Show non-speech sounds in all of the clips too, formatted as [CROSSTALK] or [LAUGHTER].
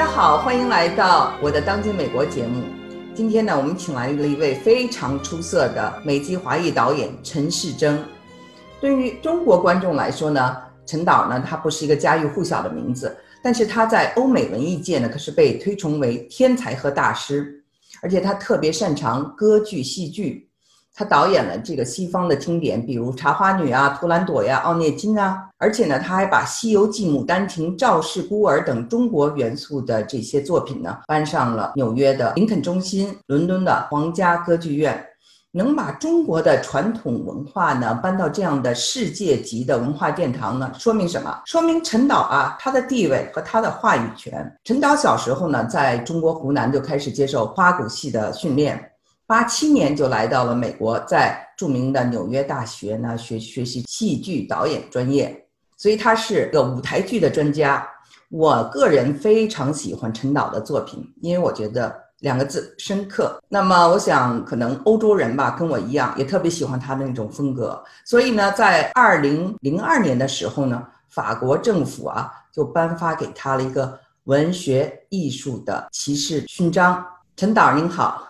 大家好，欢迎来到我的当今美国节目。今天呢，我们请来了一位非常出色的美籍华裔导演陈世珍。对于中国观众来说呢，陈导呢，他不是一个家喻户晓的名字，但是他在欧美文艺界呢，可是被推崇为天才和大师，而且他特别擅长歌剧、戏剧。他导演了这个西方的经典，比如《茶花女》啊、《图兰朵》呀、《奥涅金》啊，而且呢，他还把《西游记》《牡丹亭》《赵氏孤儿》等中国元素的这些作品呢，搬上了纽约的林肯中心、伦敦的皇家歌剧院，能把中国的传统文化呢搬到这样的世界级的文化殿堂呢，说明什么？说明陈导啊，他的地位和他的话语权。陈导小时候呢，在中国湖南就开始接受花鼓戏的训练。八七年就来到了美国，在著名的纽约大学呢学学习戏剧导演专业，所以他是个舞台剧的专家。我个人非常喜欢陈导的作品，因为我觉得两个字深刻。那么我想，可能欧洲人吧，跟我一样，也特别喜欢他的那种风格。所以呢，在二零零二年的时候呢，法国政府啊就颁发给他了一个文学艺术的骑士勋章。陈导您好。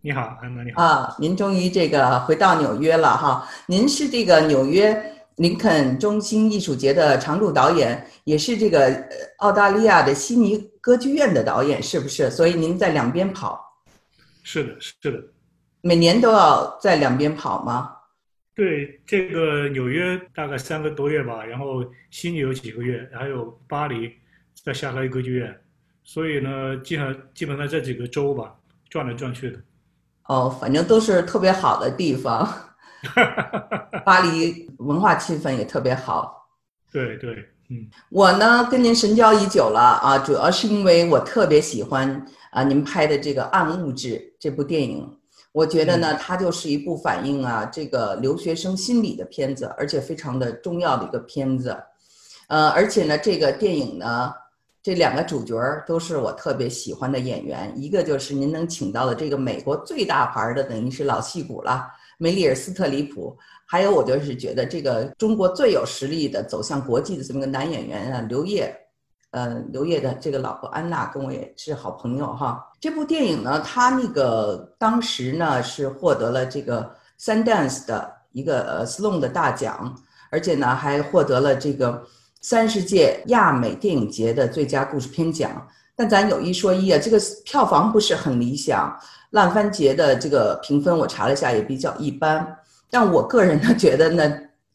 你好，安娜，你好啊！您终于这个回到纽约了哈。您是这个纽约林肯中心艺术节的常驻导演，也是这个澳大利亚的悉尼歌剧院的导演，是不是？所以您在两边跑。是的，是的。每年都要在两边跑吗？对，这个纽约大概三个多月吧，然后悉尼有几个月，还有巴黎在夏威夷歌剧院，所以呢，基本上基本上这几个州吧，转来转去的。哦，反正都是特别好的地方，[LAUGHS] 巴黎文化气氛也特别好。对对，嗯，我呢跟您神交已久了啊，主要是因为我特别喜欢啊您拍的这个《暗物质》这部电影，我觉得呢它就是一部反映啊这个留学生心理的片子，而且非常的重要的一个片子，呃，而且呢这个电影呢。这两个主角都是我特别喜欢的演员，一个就是您能请到的这个美国最大牌的，等于是老戏骨了，梅丽尔·斯特里普；还有我就是觉得这个中国最有实力的走向国际的这么个男演员啊，刘烨。呃，刘烨的这个老婆安娜跟我也是好朋友哈。这部电影呢，他那个当时呢是获得了这个 Sundance 的一个呃 Sloan 的大奖，而且呢还获得了这个。三十届亚美电影节的最佳故事片奖，但咱有一说一啊，这个票房不是很理想。烂番茄的这个评分我查了一下，也比较一般。但我个人呢，觉得呢，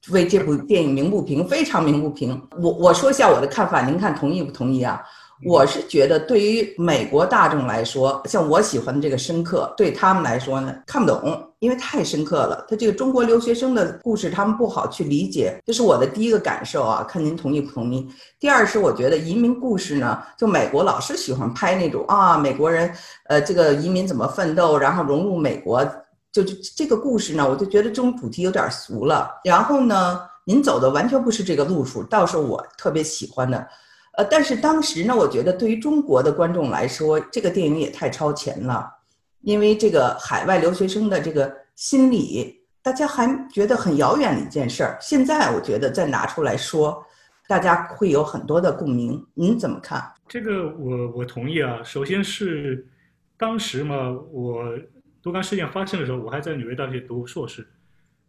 为这部电影鸣不平，非常鸣不平。我我说一下我的看法，您看同意不同意啊？我是觉得，对于美国大众来说，像我喜欢的这个深刻，对他们来说呢，看不懂，因为太深刻了。他这个中国留学生的故事，他们不好去理解，这是我的第一个感受啊。看您同意不同意？第二是，我觉得移民故事呢，就美国老是喜欢拍那种啊，美国人，呃，这个移民怎么奋斗，然后融入美国，就就这个故事呢，我就觉得这种主题有点俗了。然后呢，您走的完全不是这个路数，倒是我特别喜欢的。呃，但是当时呢，我觉得对于中国的观众来说，这个电影也太超前了，因为这个海外留学生的这个心理，大家还觉得很遥远的一件事儿。现在我觉得再拿出来说，大家会有很多的共鸣。您怎么看？这个我我同意啊。首先是当时嘛，我多刚事件发生的时候，我还在纽约大学读硕士，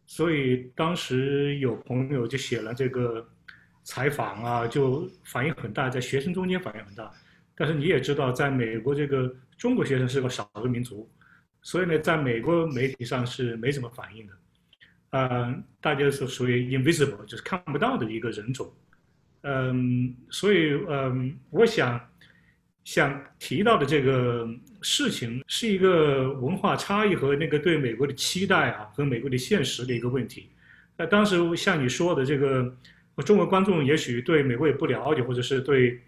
所以当时有朋友就写了这个。采访啊，就反应很大，在学生中间反应很大。但是你也知道，在美国这个中国学生是个少数民族，所以呢，在美国媒体上是没什么反应的。嗯，大家是属于 invisible，就是看不到的一个人种。嗯，所以嗯，我想想提到的这个事情是一个文化差异和那个对美国的期待啊，和美国的现实的一个问题。那当时像你说的这个。中国观众也许对美国也不了解，或者是对，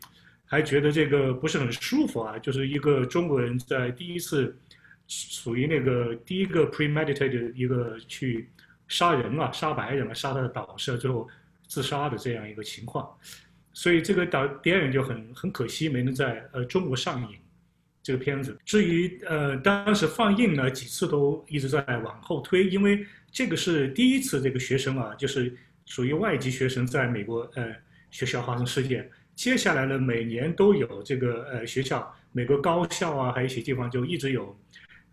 还觉得这个不是很舒服啊。就是一个中国人在第一次，属于那个第一个 premeditated 一个去杀人啊，杀白人啊，杀他的导师，最后自杀的这样一个情况。所以这个导电影就很很可惜没能在呃中国上映这个片子。至于呃当时放映呢，几次都一直在往后推，因为这个是第一次这个学生啊，就是。属于外籍学生在美国呃学校发生事件，接下来呢，每年都有这个呃学校，美国高校啊，还有一些地方就一直有，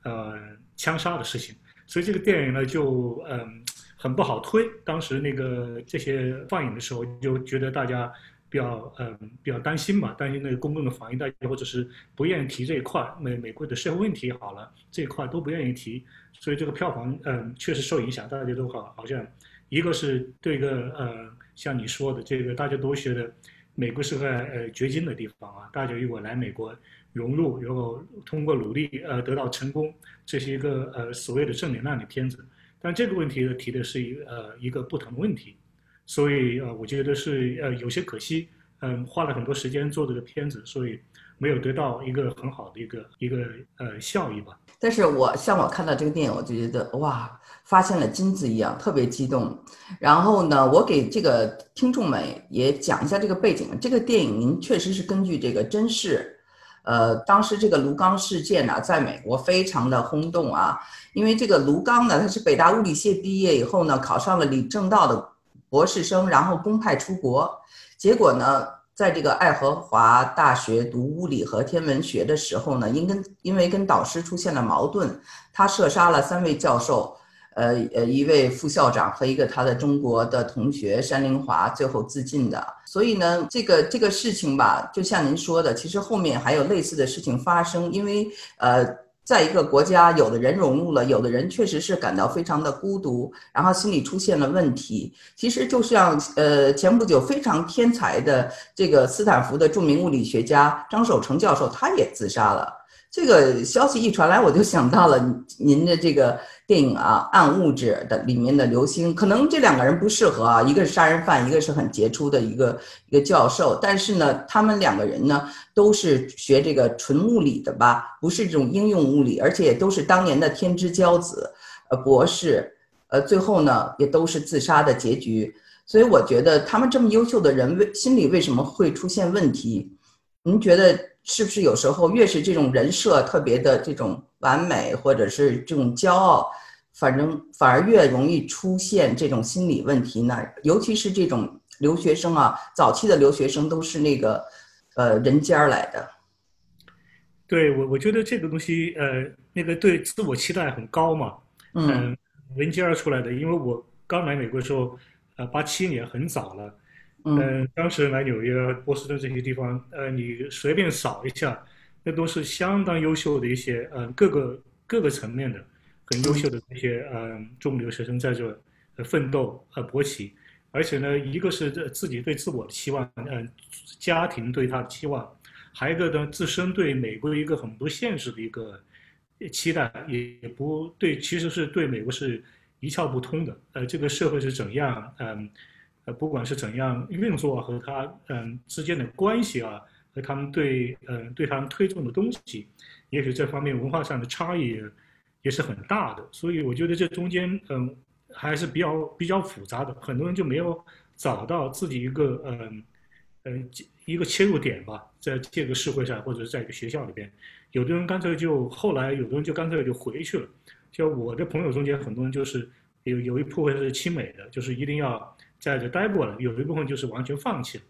呃枪杀的事情，所以这个电影呢就嗯很不好推。当时那个这些放映的时候，就觉得大家比较嗯比较担心嘛，担心那个公共的反应，大家或者是不愿意提这一块，美美国的社会问题好了这一块都不愿意提，所以这个票房嗯确实受影响，大家都好好像一个是对个呃像你说的这个大家都觉得。美国是个呃掘金的地方啊，大家如果来美国融入，然后通过努力呃得到成功，这是一个呃所谓的正能量的片子。但这个问题呢提的是一呃一个不同的问题，所以呃我觉得是呃有些可惜，嗯花了很多时间做这个片子，所以没有得到一个很好的一个一个呃效益吧。但是我像我看到这个电影，我就觉得哇。发现了金子一样，特别激动。然后呢，我给这个听众们也讲一下这个背景。这个电影您确实是根据这个真事，呃，当时这个卢刚事件呢，在美国非常的轰动啊。因为这个卢刚呢，他是北大物理系毕业以后呢，考上了李政道的博士生，然后公派出国，结果呢，在这个爱荷华大学读物理和天文学的时候呢，因跟因为跟导师出现了矛盾，他射杀了三位教授。呃呃，一位副校长和一个他的中国的同学山林华最后自尽的，所以呢，这个这个事情吧，就像您说的，其实后面还有类似的事情发生，因为呃，在一个国家，有的人融入了，有的人确实是感到非常的孤独，然后心理出现了问题。其实就像呃，前不久非常天才的这个斯坦福的著名物理学家张守成教授，他也自杀了。这个消息一传来，我就想到了您的这个电影啊，《暗物质》的里面的刘星，可能这两个人不适合啊，一个是杀人犯，一个是很杰出的一个一个教授，但是呢，他们两个人呢都是学这个纯物理的吧，不是这种应用物理，而且都是当年的天之骄子，呃，博士，呃，最后呢也都是自杀的结局，所以我觉得他们这么优秀的人，为心理为什么会出现问题？您觉得？是不是有时候越是这种人设特别的这种完美，或者是这种骄傲，反正反而越容易出现这种心理问题呢？尤其是这种留学生啊，早期的留学生都是那个，呃，人尖儿来的。对我，我觉得这个东西，呃，那个对自我期待很高嘛，嗯，人尖儿出来的。因为我刚来美国的时候，呃，八七年很早了。嗯，当时来纽约、波士顿这些地方，呃，你随便扫一下，那都是相当优秀的一些，嗯，各个各个层面的很优秀的这些，嗯，中留学生在这奋斗和勃起，而且呢，一个是自己对自我的期望，嗯，家庭对他的期望，还有一个呢，自身对美国一个很不现实的一个期待，也不对，其实是对美国是一窍不通的，呃，这个社会是怎样，嗯。呃，不管是怎样运作和他嗯之间的关系啊，和他们对嗯对他们推动的东西，也许这方面文化上的差异也是很大的。所以我觉得这中间嗯还是比较比较复杂的，很多人就没有找到自己一个嗯嗯一个切入点吧，在这个社会上或者在一个学校里边，有的人干脆就后来有的人就干脆就回去了。就我的朋友中间很多人就是有有一部分是亲美的，就是一定要。在这待过了，有一部分就是完全放弃了，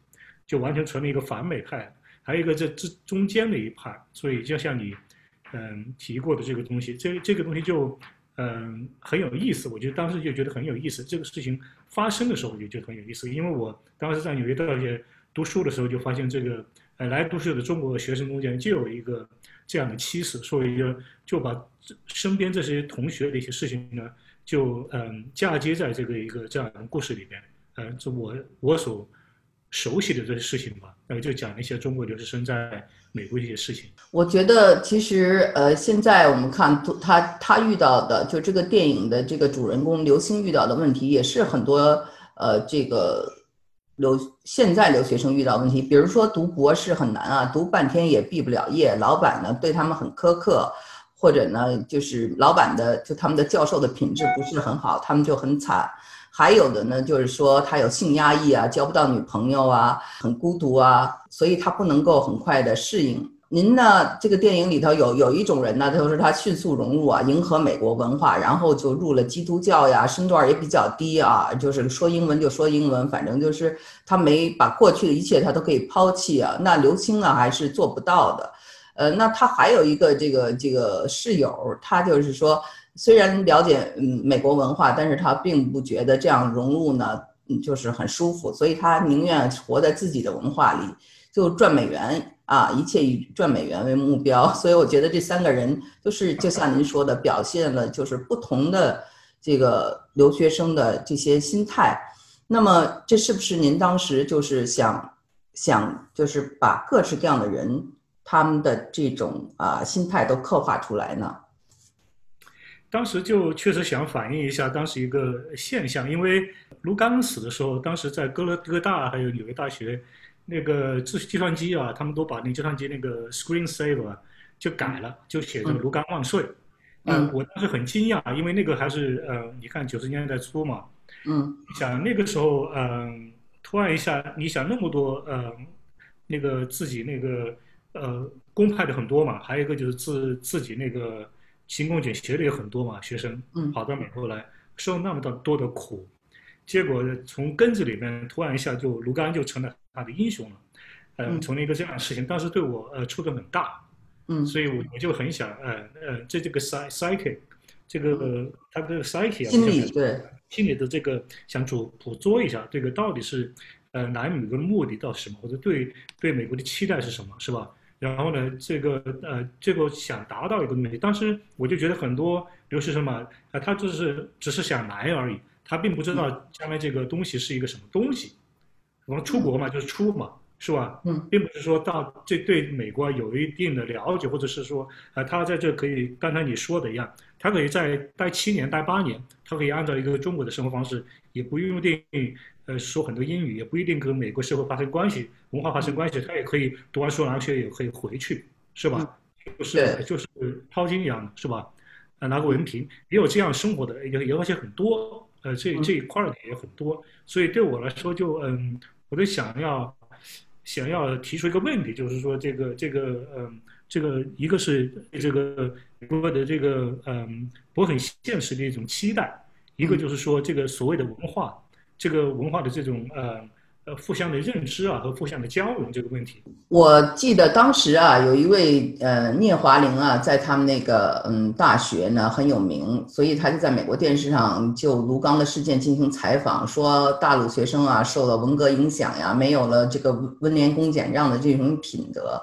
就完全成了一个反美派；还有一个这这中间的一派。所以就像你，嗯提过的这个东西，这这个东西就嗯很有意思。我觉得当时就觉得很有意思。这个事情发生的时候，我就觉得很有意思，因为我当时在纽约大学读书的时候，就发现这个呃来读书的中国学生中间就有一个这样的趋势，所以就就把身边这些同学的一些事情呢，就嗯嫁接在这个一个这样的故事里边。嗯，这我我所熟悉的这些事情吧，呃，就讲一些中国留学生在美国的一些事情。我觉得其实呃，现在我们看他他遇到的，就这个电影的这个主人公刘星遇到的问题，也是很多呃这个留现在留学生遇到问题。比如说读博士很难啊，读半天也毕不了业，老板呢对他们很苛刻，或者呢就是老板的就他们的教授的品质不是很好，他们就很惨。还有的呢，就是说他有性压抑啊，交不到女朋友啊，很孤独啊，所以他不能够很快的适应。您呢？这个电影里头有有一种人呢，就是他迅速融入啊，迎合美国文化，然后就入了基督教呀，身段也比较低啊，就是说英文就说英文，反正就是他没把过去的一切他都可以抛弃啊。那刘青呢，还是做不到的。呃，那他还有一个这个这个室友，他就是说，虽然了解嗯美国文化，但是他并不觉得这样融入呢，嗯，就是很舒服，所以他宁愿活在自己的文化里，就赚美元。啊，一切以赚美元为目标，[LAUGHS] 所以我觉得这三个人就是就像您说的，表现了就是不同的这个留学生的这些心态。那么这是不是您当时就是想想就是把各式各样的人他们的这种啊心态都刻画出来呢？当时就确实想反映一下当时一个现象，因为卢刚死的时候，当时在哥伦哥大还有纽约大学。那个计计算机啊，他们都把那计算机那个 screen saver 就改了，就写着“卢刚万岁”。嗯，我当时很惊讶，因为那个还是呃，你看九十年代初嘛。嗯。想那个时候，嗯，突然一下，你想那么多呃，那个自己那个呃公派的很多嘛，还有一个就是自自己那个勤工俭学的也很多嘛，学生跑到美国来受那么多多的苦，结果从根子里面突然一下就卢刚就成了。他的英雄了，嗯，从一个这样的事情，当时对我呃触动很大，嗯，所以我我就很想，呃呃，这这个 psy psyche，这个他的 psyche 啊，心理对。心理的这个想捕捕捉一下，这个到底是呃来美国的目的到什么，或者对对美国的期待是什么，是吧？然后呢，这个呃这个想达到一个东西，当时我就觉得很多留学生嘛，啊，他就是只是想来而已，他并不知道将来这个东西是一个什么东西。我们出国嘛，就是出嘛，是吧？嗯，并不是说到这对美国有一定的了解，或者是说，呃，他在这可以，刚才你说的一样，他可以在待七年、待八年，他可以按照一个中国的生活方式，也不用定，呃，说很多英语，也不一定跟美国社会发生关系、文化发生关系，他也可以读完书然后也可以回去，是吧？就是就是淘金一样的，是吧？啊，拿个文凭，也有这样生活的，也也而且很多，呃，这这一块的也很多，所以对我来说就嗯。我就想要，想要提出一个问题，就是说这个这个嗯，这个一个是这个美国的这个嗯，我很现实的一种期待，一个就是说这个所谓的文化，这个文化的这种呃。呃，互相的认知啊，和互相的交融这个问题，我记得当时啊，有一位呃聂华苓啊，在他们那个嗯大学呢很有名，所以他就在美国电视上就卢刚的事件进行采访，说大陆学生啊受了文革影响呀，没有了这个温良恭俭让的这种品德。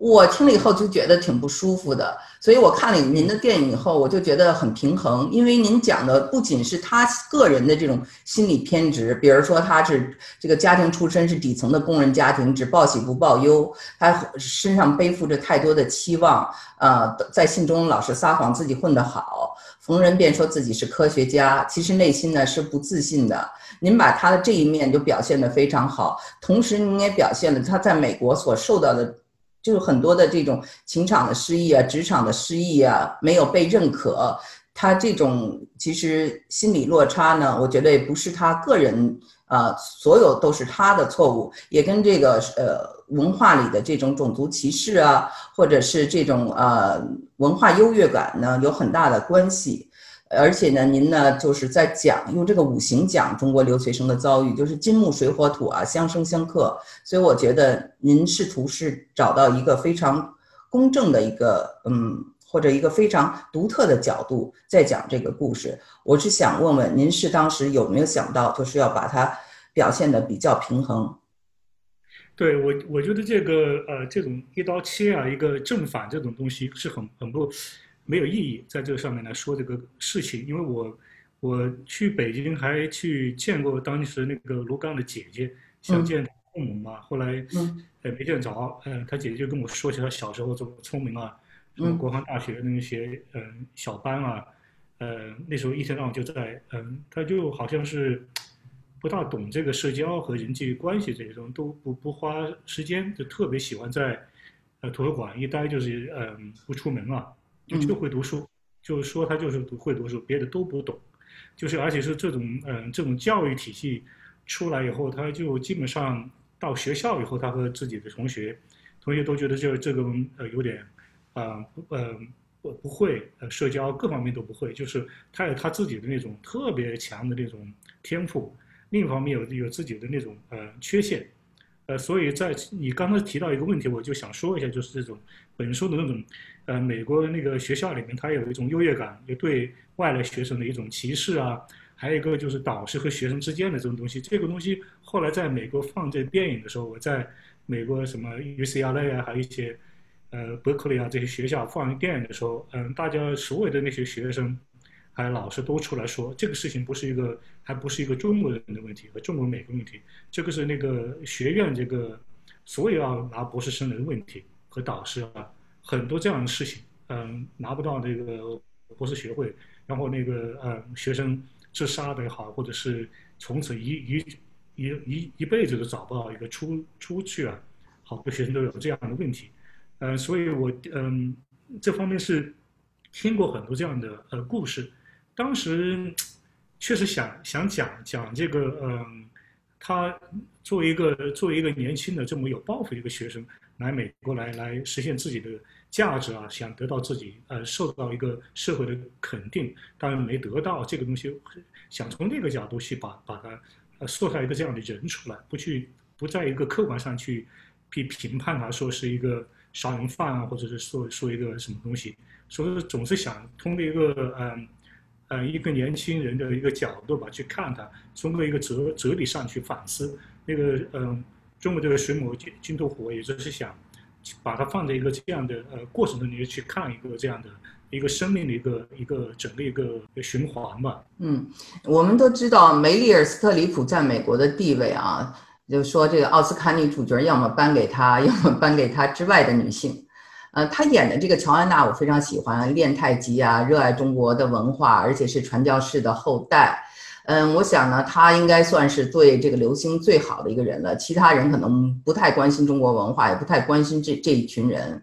我听了以后就觉得挺不舒服的，所以我看了您的电影以后，我就觉得很平衡，因为您讲的不仅是他个人的这种心理偏执，比如说他是这个家庭出身是底层的工人家庭，只报喜不报忧，他身上背负着太多的期望，呃，在信中老是撒谎自己混得好，逢人便说自己是科学家，其实内心呢是不自信的。您把他的这一面就表现得非常好，同时您也表现了他在美国所受到的。就是很多的这种情场的失意啊，职场的失意啊，没有被认可，他这种其实心理落差呢，我觉得也不是他个人啊，所有都是他的错误，也跟这个呃文化里的这种种族歧视啊，或者是这种呃文化优越感呢，有很大的关系。而且呢，您呢就是在讲用这个五行讲中国留学生的遭遇，就是金木水火土啊相生相克，所以我觉得您试图是找到一个非常公正的一个嗯，或者一个非常独特的角度在讲这个故事。我是想问问您是当时有没有想到，就是要把它表现的比较平衡？对我，我觉得这个呃这种一刀切啊，一个正反这种东西是很很不。没有意义在这个上面来说这个事情，因为我我去北京还去见过当时那个卢刚的姐姐，想见父母嘛，后来呃没见着，嗯，他姐姐就跟我说起他小时候怎么聪明啊，什么国防大学那些嗯小班啊，呃那时候一天到晚就在嗯，他就好像是不大懂这个社交和人际关系这些东西，都不不花时间，就特别喜欢在呃图书馆一待就是嗯不出门啊。就就会读书，就是说他就是读会读书，别的都不懂，就是而且是这种嗯这种教育体系出来以后，他就基本上到学校以后，他和自己的同学同学都觉得这这个呃有点，啊不呃不不会呃社交各方面都不会，就是他有他自己的那种特别强的那种天赋，另一方面有有自己的那种呃缺陷，呃所以在你刚才提到一个问题，我就想说一下，就是这种本书的那种，呃美国那个学校里面，它有一种优越感，也对外来学生的一种歧视啊。还有一个就是导师和学生之间的这种东西，这个东西后来在美国放这电影的时候，我在美国什么 UCLA 啊，还有一些呃伯克利啊这些学校放电影的时候，嗯，大家所有的那些学生还老师都出来说，这个事情不是一个，还不是一个中国人的问题和中国美国问题，这个是那个学院这个所有要拿博士生的问题和导师啊，很多这样的事情，嗯，拿不到这个博士学位，然后那个呃学生。自杀的也好，或者是从此一一一一一辈子都找不到一个出出去啊，好多学生都有这样的问题，呃，所以我嗯这方面是听过很多这样的呃故事，当时确实想想讲讲这个嗯，他作为一个作为一个年轻的这么有抱负的一个学生来美国来来实现自己的。价值啊，想得到自己呃受到一个社会的肯定，当然没得到这个东西，想从那个角度去把把它呃塑造一个这样的人出来，不去不在一个客观上去去评判他说是一个杀人犯啊，或者是说说一个什么东西，所以总是想通过一个嗯呃一个年轻人的一个角度吧去看他，通过一个哲哲理上去反思那个嗯中国这个水母金金斗火，也就是想。把它放在一个这样的呃过程中，你去看一个这样的一个生命的一个一个整个一个循环吧。嗯，我们都知道梅丽尔·斯特里普在美国的地位啊，就说这个奥斯卡女主角要么颁给她，要么颁给她之外的女性。呃，他演的这个乔安娜我非常喜欢，练太极啊，热爱中国的文化，而且是传教士的后代。嗯，我想呢，他应该算是对这个刘星最好的一个人了。其他人可能不太关心中国文化，也不太关心这这一群人。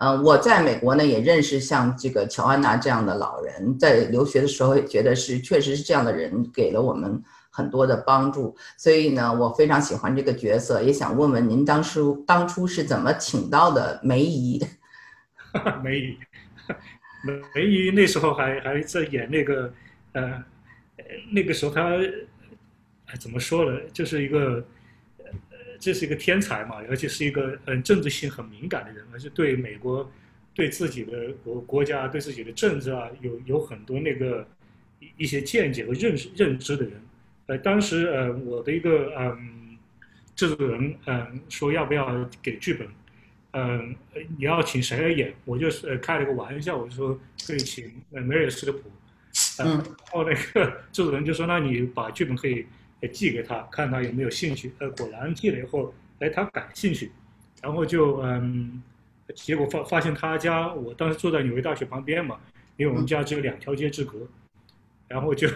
嗯，我在美国呢也认识像这个乔安娜这样的老人，在留学的时候也觉得是确实是这样的人给了我们很多的帮助。所以呢，我非常喜欢这个角色，也想问问您当初当初是怎么请到的梅姨？[LAUGHS] 梅姨，梅 [LAUGHS] 梅姨那时候还还在演那个呃。那个时候他，怎么说呢？就是一个，这是一个天才嘛，而且是一个嗯政治性很敏感的人，而且对美国，对自己的国国家，对自己的政治啊，有有很多那个一些见解和认识认知的人。呃，当时呃，我的一个嗯制作人嗯说要不要给剧本，嗯，你要请谁来演？我就是开了个玩笑，我就说可以请呃梅尔斯特普。嗯，然后那个制作人就说：“那你把剧本可以寄给他，看他有没有兴趣。”呃，果然寄了以后，哎，他感兴趣，然后就嗯，结果发发现他家，我当时住在纽约大学旁边嘛，因为我们家只有两条街之隔，然后就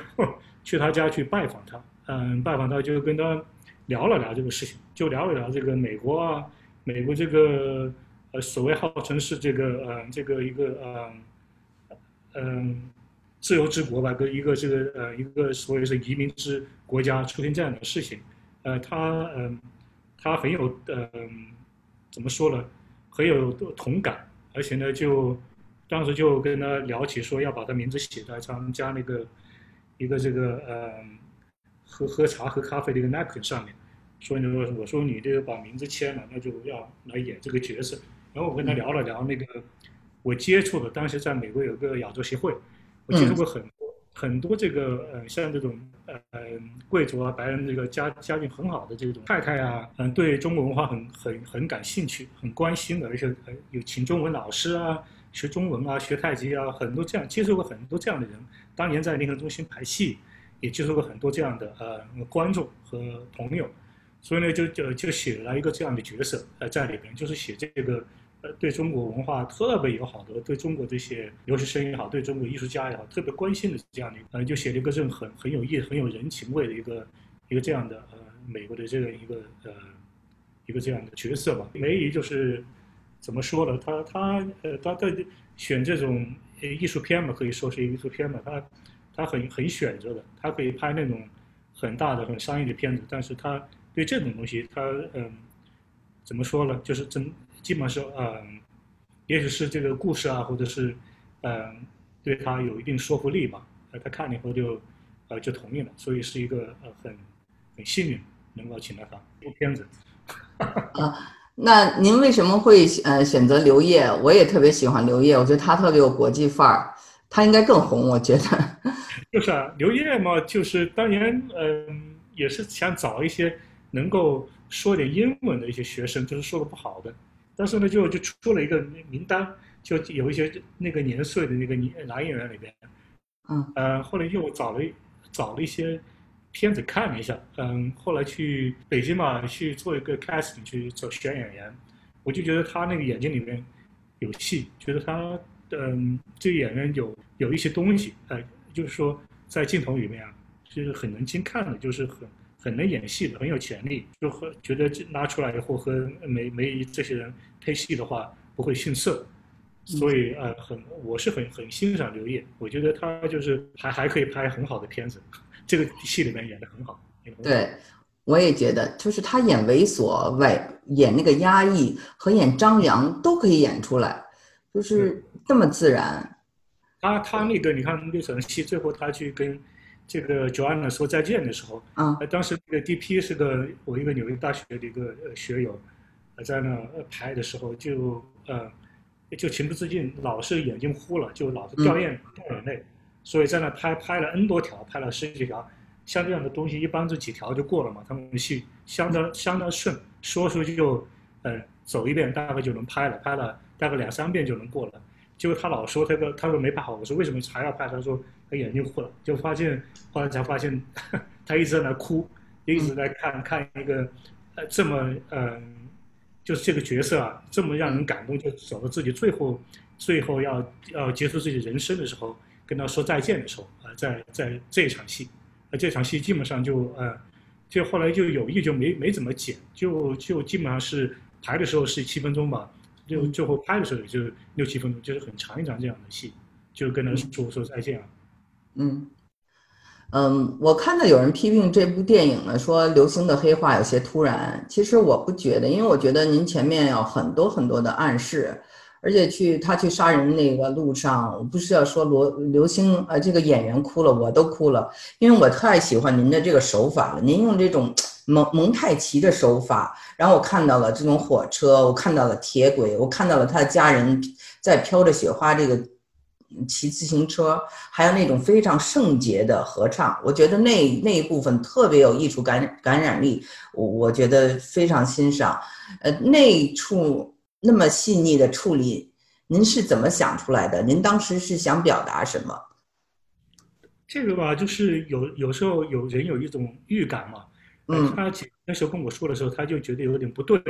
去他家去拜访他，嗯，拜访他就跟他聊了聊这个事情，就聊了聊这个美国啊，美国这个呃所谓号称是这个呃这个一个呃嗯。自由之国吧，跟一个这个呃一个所谓是移民之国家出现这样的事情，呃，他嗯，他很有呃怎么说呢，很有同感，而且呢，就当时就跟他聊起说要把他名字写在他们家那个一个这个呃喝喝茶喝咖啡的一个 napkin 上面，所以呢，我说你这个把名字签了，那就要来演这个角色。然后我跟他聊了聊那个我接触的，当时在美国有个亚洲协会。我接触过很多很多这个呃，像这种呃贵族啊、白人这个家家境很好的这种太太啊，嗯，对中国文化很很很感兴趣、很关心的，而且有请中文老师啊，学中文啊、学太极啊，很多这样接触过很多这样的人。当年在联合中心排戏，也接触过很多这样的呃观众和朋友，所以呢，就就就写了一个这样的角色呃在里边，就是写这个。呃，对中国文化特别友好的，对中国这些留学生也好，对中国艺术家也好，特别关心的这样的，呃，就写了一个这种很很有意、很有人情味的一个一个这样的呃美国的这样一个呃一个这样的角色吧。梅姨就是怎么说呢？他他呃他在选这种艺术片嘛，可以说是一个艺术片嘛。他他很很选择的，他可以拍那种很大的、很商业的片子，但是他对这种东西，他嗯。怎么说呢？就是真基本上是嗯，也许是这个故事啊，或者是嗯，对他有一定说服力吧。呃，他看了以后就呃就同意了，所以是一个呃很很幸运能够请到他这部片子。[LAUGHS] 啊，那您为什么会呃选择刘烨？我也特别喜欢刘烨，我觉得他特别有国际范儿，他应该更红，我觉得。[LAUGHS] 就是啊，刘烨嘛，就是当年嗯也是想找一些能够说点英文的一些学生，就是说的不好的，但是呢就就出了一个名单，就有一些那个年岁的那个男演员里边，嗯。呃后来又找了找了一些。片子看了一下，嗯，后来去北京嘛，去做一个 casting 去做选演员，我就觉得他那个眼睛里面有戏，觉得他嗯，这个演员有有一些东西，哎，就是说在镜头里面啊，就是很能精看的，就是很很能演戏的，很有潜力，就和觉得拉出来以后和梅梅这些人配戏的话不会逊色，所以呃，很我是很很欣赏刘烨，我觉得他就是还还可以拍很好的片子。这个戏里面演的很好，对，我也觉得，就是他演猥琐、外演那个压抑和演张扬都可以演出来，就是这么自然。他他那个你看那场戏，最后他去跟这个 Joanna 说再见的时候，啊，当时那个 DP 是个我一个纽约大学的一个学友，在那拍的时候就呃就情不自禁，老是眼睛糊了，就老是掉眼掉眼泪。所以在那拍拍了 N 多条，拍了十几条，像这样的东西一般就几条就过了嘛。他们戏相当相当顺，说出去就，呃，走一遍大概就能拍了，拍了大概两三遍就能过了。结果他老说他个他说没拍好，我说为什么还要拍？他说他眼睛糊了，就发现后来才发现 [LAUGHS] 他一直在那哭，一直在看看一个呃这么嗯，就是这个角色啊这么让人感动，就走到自己最后最后要要结束自己人生的时候。跟他说再见的时候，啊，在在这一场戏，啊，这场戏基本上就呃，就后来就有意就没没怎么剪，就就基本上是排的时候是七分钟吧，就最后拍的时候也就六七分钟，就是很长一场这样的戏，就跟他说说再见啊。嗯嗯，我看到有人批评这部电影呢，说刘星的黑化有些突然，其实我不觉得，因为我觉得您前面有很多很多的暗示。而且去他去杀人那个路上，我不是要说罗刘星呃这个演员哭了，我都哭了，因为我太喜欢您的这个手法了。您用这种蒙蒙太奇的手法，然后我看到了这种火车，我看到了铁轨，我看到了他的家人在飘着雪花这个骑自行车，还有那种非常圣洁的合唱，我觉得那那一部分特别有艺术感感染力，我我觉得非常欣赏。呃，那处。那么细腻的处理，您是怎么想出来的？您当时是想表达什么？这个吧，就是有有时候有人有一种预感嘛。嗯。他那时候跟我说的时候，他就觉得有点不对。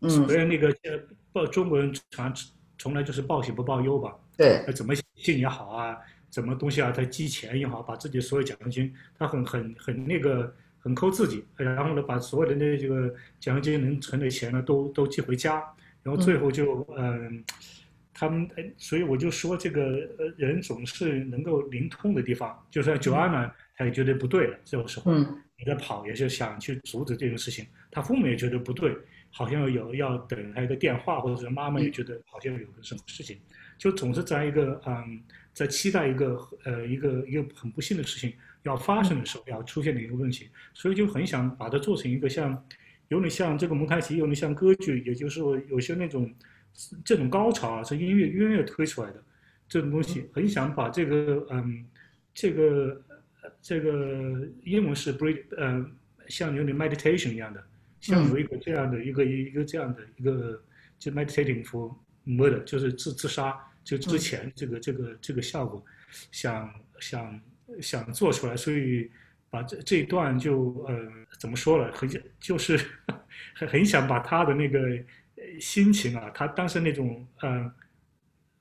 嗯。所以那个呃，报中国人常从来就是报喜不报忧吧。对。怎么信也好啊，什么东西啊，他积钱也好，把自己所有奖金，他很很很那个很抠自己，然后呢，把所有的那这个奖金能存的钱呢，都都寄回家。然后最后就嗯，他们所以我就说这个呃人总是能够灵通的地方，就算九安呢，他也觉得不对了。这个时候你在跑，也是想去阻止这个事情。他父母也觉得不对，好像有要等他一个电话，或者是妈妈也觉得好像有个什么事情，就总是在一个嗯，在期待一个呃一个一个很不幸的事情要发生的时候，要出现的一个问题，所以就很想把它做成一个像。有点像这个蒙太奇，有点像歌剧，也就是说有些那种这种高潮啊，是音乐音乐推出来的这种东西，很想把这个嗯，这个这个英文是 breathe，嗯，像有点 meditation 一样的，像有一个这样的一个一个这样的一个就 meditating for murder，就是自自杀就之前这个这个这个效果，想想想做出来，所以。把这这一段就呃怎么说了，很就是 [LAUGHS] 很很想把他的那个心情啊，他当时那种呃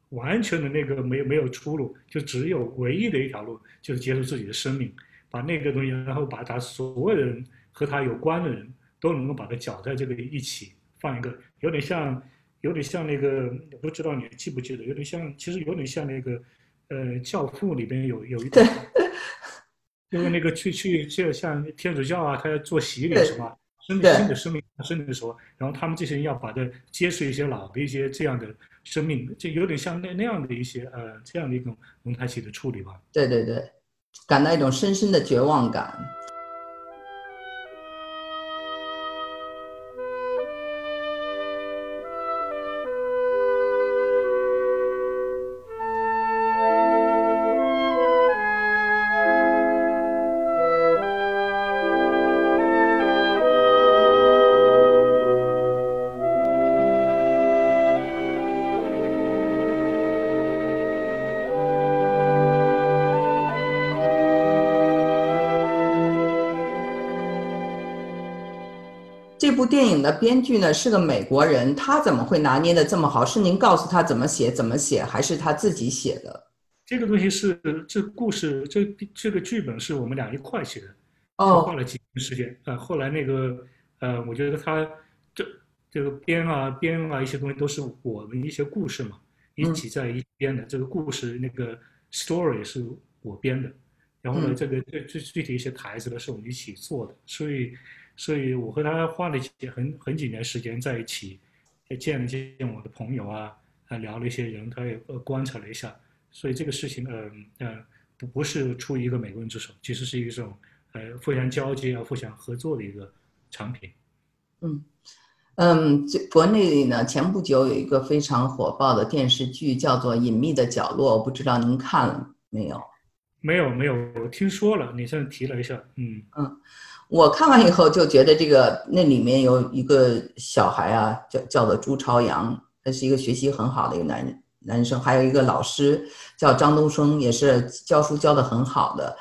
完全的那个没有没有出路，就只有唯一的一条路就是结束自己的生命，把那个东西，然后把他所有的人和他有关的人都能够把它搅在这个一起放一个，有点像有点像那个不知道你记不记得，有点像其实有点像那个呃教父里边有有一 [LAUGHS] 段。就是那个去去就像天主教啊，他要做洗礼什么，生命新的生命生的时候，然后他们这些人要把它揭示一些老的一些这样的生命，就有点像那那样的一些呃这样的一种蒙太奇的处理吧。对对对，感到一种深深的绝望感。这部电影的编剧呢是个美国人，他怎么会拿捏的这么好？是您告诉他怎么写怎么写，还是他自己写的？这个东西是这故事这这个剧本是我们俩一块写的，哦，花了几年时间。呃，后来那个呃，我觉得他这这个编啊编啊一些东西都是我们一些故事嘛，一起在一编的。这个故事那个 story 是我编的，然后呢，这个最最具体一些台词呢是我们一起做的，所以。所以我和他花了几很很几年时间在一起，也见了见我的朋友啊，还聊了一些人，他也呃观察了一下。所以这个事情，呃呃，不不是出于一个美国人之手，其实是一种呃互相交接啊、互相合作的一个产品。嗯嗯，这国内呢，前不久有一个非常火爆的电视剧，叫做《隐秘的角落》，我不知道您看了没有？没有没有，我听说了，你现在提了一下，嗯嗯。我看完以后就觉得这个那里面有一个小孩啊，叫叫做朱朝阳，他是一个学习很好的一个男男生，还有一个老师叫张东升，也是教书教的很好的。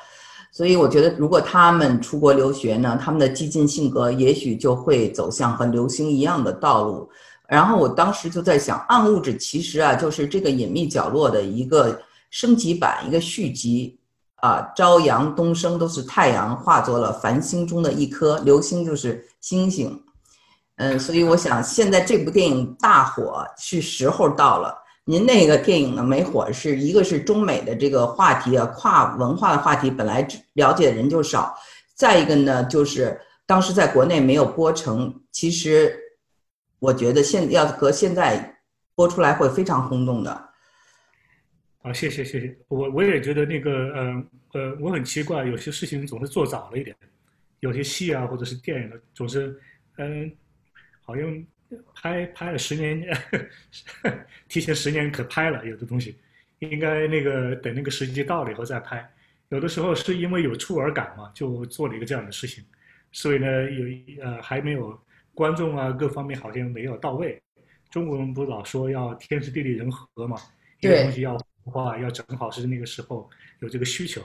所以我觉得，如果他们出国留学呢，他们的激进性格也许就会走向和流星一样的道路。然后我当时就在想，《暗物质》其实啊，就是这个隐秘角落的一个升级版，一个续集。啊，朝阳东升都是太阳化作了繁星中的一颗流星，就是星星。嗯，所以我想现在这部电影大火是时候到了。您那个电影呢没火，是一个是中美的这个话题啊，跨文化的话题本来了解的人就少，再一个呢就是当时在国内没有播成。其实我觉得现要和现在播出来会非常轰动的。啊，谢谢谢谢，我我也觉得那个，呃呃，我很奇怪，有些事情总是做早了一点，有些戏啊或者是电影的，总是，嗯，好像拍拍了十年，[LAUGHS] 提前十年可拍了，有的东西，应该那个等那个时机到了以后再拍，有的时候是因为有触耳感嘛，就做了一个这样的事情，所以呢，有呃还没有观众啊各方面好像没有到位，中国人不老说要天时地利人和嘛，一个东西要。话要正好是那个时候有这个需求，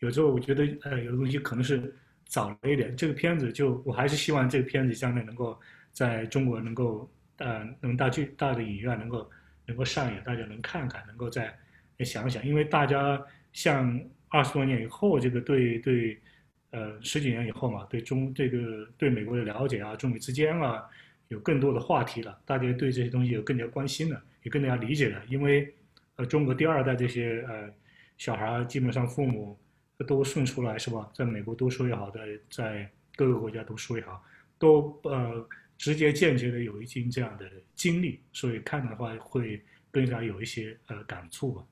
有时候我觉得呃有的东西可能是早了一点。这个片子就我还是希望这个片子将来能够在中国能够呃能大剧大的影院能够能够上演，大家能看看，能够再想想。因为大家像二十多年以后，这个对对呃十几年以后嘛，对中这个对美国的了解啊，中美之间啊有更多的话题了，大家对这些东西有更加关心了，也更加理解了，因为。中国第二代这些呃小孩基本上父母都顺出来是吧？在美国读书也好，在在各个国家读书也好，都呃直接间接的有一经这样的经历，所以看的话会更加有一些呃感触吧。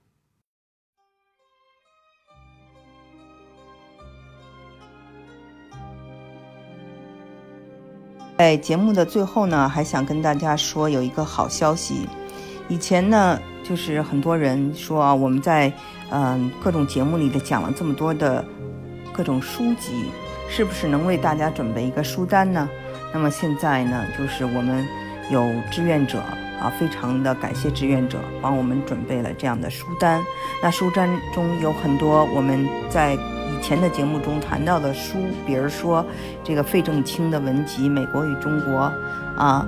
在节目的最后呢，还想跟大家说有一个好消息，以前呢。就是很多人说啊，我们在嗯各种节目里的讲了这么多的各种书籍，是不是能为大家准备一个书单呢？那么现在呢，就是我们有志愿者啊，非常的感谢志愿者帮我们准备了这样的书单。那书单中有很多我们在以前的节目中谈到的书，比如说这个费正清的文集《美国与中国》啊。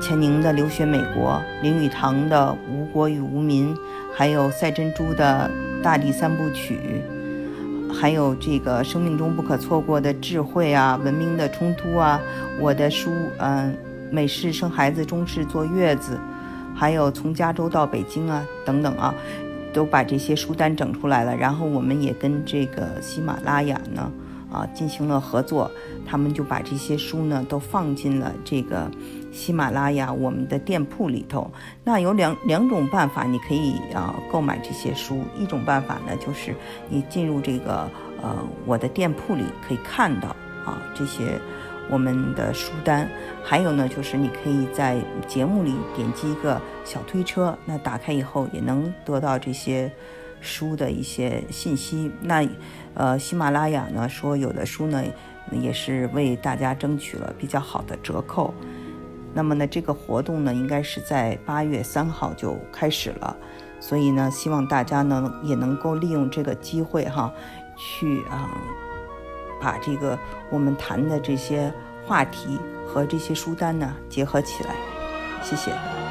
钱宁的留学美国，林语堂的无国与无民，还有赛珍珠的大地三部曲，还有这个生命中不可错过的智慧啊，文明的冲突啊，我的书，嗯，美式生孩子，中式坐月子，还有从加州到北京啊，等等啊，都把这些书单整出来了。然后我们也跟这个喜马拉雅呢，啊进行了合作，他们就把这些书呢都放进了这个喜马拉雅我们的店铺里头。那有两两种办法，你可以啊购买这些书。一种办法呢，就是你进入这个呃我的店铺里可以看到啊这些我们的书单。还有呢，就是你可以在节目里点击一个小推车，那打开以后也能得到这些。书的一些信息，那，呃，喜马拉雅呢说有的书呢也是为大家争取了比较好的折扣。那么呢，这个活动呢应该是在八月三号就开始了，所以呢，希望大家呢也能够利用这个机会哈，去啊把这个我们谈的这些话题和这些书单呢结合起来。谢谢。